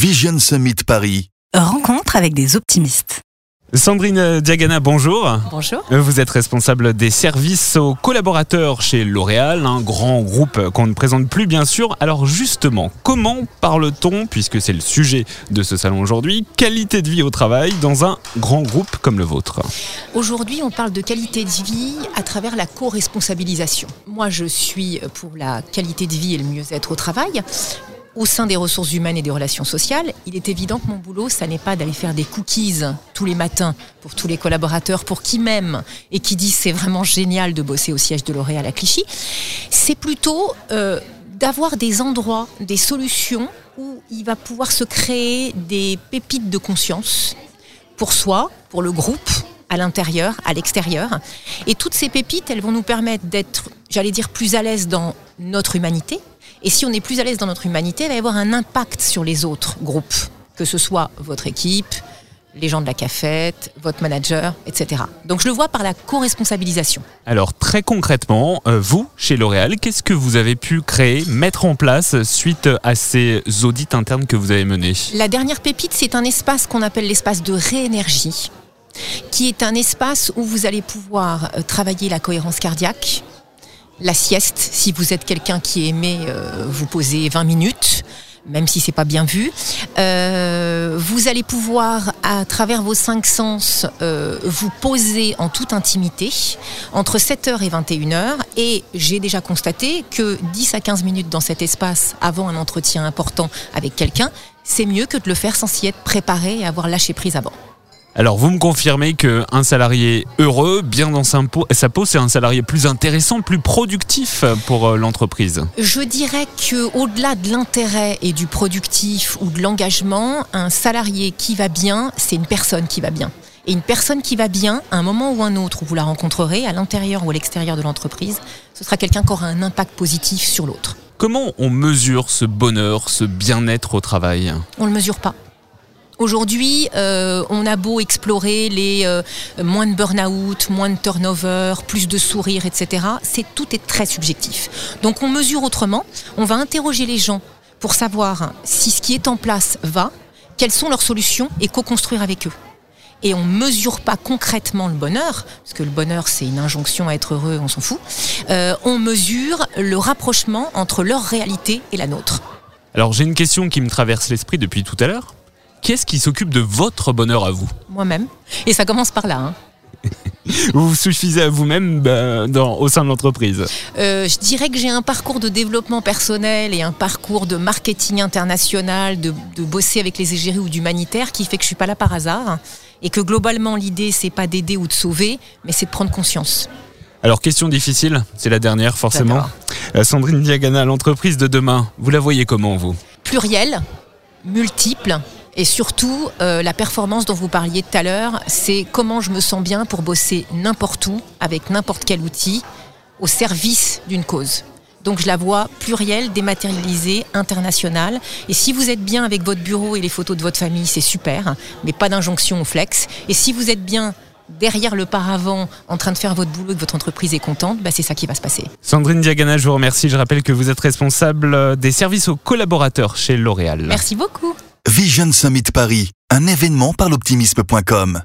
Vision Summit Paris. Rencontre avec des optimistes. Sandrine Diagana, bonjour. Bonjour. Vous êtes responsable des services aux collaborateurs chez L'Oréal, un grand groupe qu'on ne présente plus bien sûr. Alors justement, comment parle-t-on, puisque c'est le sujet de ce salon aujourd'hui, qualité de vie au travail dans un grand groupe comme le vôtre? Aujourd'hui, on parle de qualité de vie à travers la co-responsabilisation. Moi, je suis pour la qualité de vie et le mieux-être au travail au sein des ressources humaines et des relations sociales, il est évident que mon boulot, ça n'est pas d'aller faire des cookies tous les matins pour tous les collaborateurs, pour qui m'aime et qui disent c'est vraiment génial de bosser au siège de L'Oréal à Clichy. C'est plutôt euh, d'avoir des endroits, des solutions où il va pouvoir se créer des pépites de conscience pour soi, pour le groupe, à l'intérieur, à l'extérieur. Et toutes ces pépites, elles vont nous permettre d'être, j'allais dire, plus à l'aise dans notre humanité, et si on est plus à l'aise dans notre humanité, il va y avoir un impact sur les autres groupes, que ce soit votre équipe, les gens de la cafette, votre manager, etc. Donc je le vois par la co-responsabilisation. Alors très concrètement, euh, vous, chez L'Oréal, qu'est-ce que vous avez pu créer, mettre en place suite à ces audits internes que vous avez menés? La dernière pépite, c'est un espace qu'on appelle l'espace de réénergie, qui est un espace où vous allez pouvoir euh, travailler la cohérence cardiaque, la sieste, si vous êtes quelqu'un qui aimait euh, vous poser 20 minutes, même si c'est pas bien vu. Euh, vous allez pouvoir, à travers vos cinq sens, euh, vous poser en toute intimité entre 7h et 21h. Et j'ai déjà constaté que 10 à 15 minutes dans cet espace avant un entretien important avec quelqu'un, c'est mieux que de le faire sans s'y être préparé et avoir lâché prise avant. Alors vous me confirmez qu'un salarié heureux, bien dans sa peau, c'est un salarié plus intéressant, plus productif pour euh, l'entreprise Je dirais que au-delà de l'intérêt et du productif ou de l'engagement, un salarié qui va bien, c'est une personne qui va bien. Et une personne qui va bien, à un moment ou un autre où vous la rencontrerez, à l'intérieur ou à l'extérieur de l'entreprise, ce sera quelqu'un qui aura un impact positif sur l'autre. Comment on mesure ce bonheur, ce bien-être au travail? On ne le mesure pas. Aujourd'hui, euh, on a beau explorer les euh, moins de burn-out, moins de turnover, plus de sourires, etc. C'est tout est très subjectif. Donc on mesure autrement. On va interroger les gens pour savoir si ce qui est en place va, quelles sont leurs solutions et co-construire avec eux. Et on mesure pas concrètement le bonheur, parce que le bonheur c'est une injonction à être heureux, on s'en fout. Euh, on mesure le rapprochement entre leur réalité et la nôtre. Alors j'ai une question qui me traverse l'esprit depuis tout à l'heure. Qui est-ce qui s'occupe de votre bonheur à vous Moi-même. Et ça commence par là. Hein. vous vous suffisez à vous-même bah, au sein de l'entreprise euh, Je dirais que j'ai un parcours de développement personnel et un parcours de marketing international, de, bosser avec les égéries ou d'humanitaire qui fait que je suis pas là par hasard et que globalement l'idée c'est pas d'aider ou de sauver, mais c'est de prendre conscience. Alors question difficile, c'est la dernière forcément. Euh, Sandrine Diagana, l'entreprise de demain, vous la voyez comment vous? Pluriel, multiple, et surtout, euh, la performance dont vous parliez tout à l'heure, c'est comment je me sens bien pour bosser n'importe où, avec n'importe quel outil, au service d'une cause. Donc je la vois plurielle, dématérialisée, internationale. Et si vous êtes bien avec votre bureau et les photos de votre famille, c'est super, mais pas d'injonction au flex. Et si vous êtes bien derrière le paravent en train de faire votre boulot et que votre entreprise est contente, bah c'est ça qui va se passer. Sandrine Diagana, je vous remercie. Je rappelle que vous êtes responsable des services aux collaborateurs chez L'Oréal. Merci beaucoup. Vision Summit Paris, un événement par l'optimisme.com.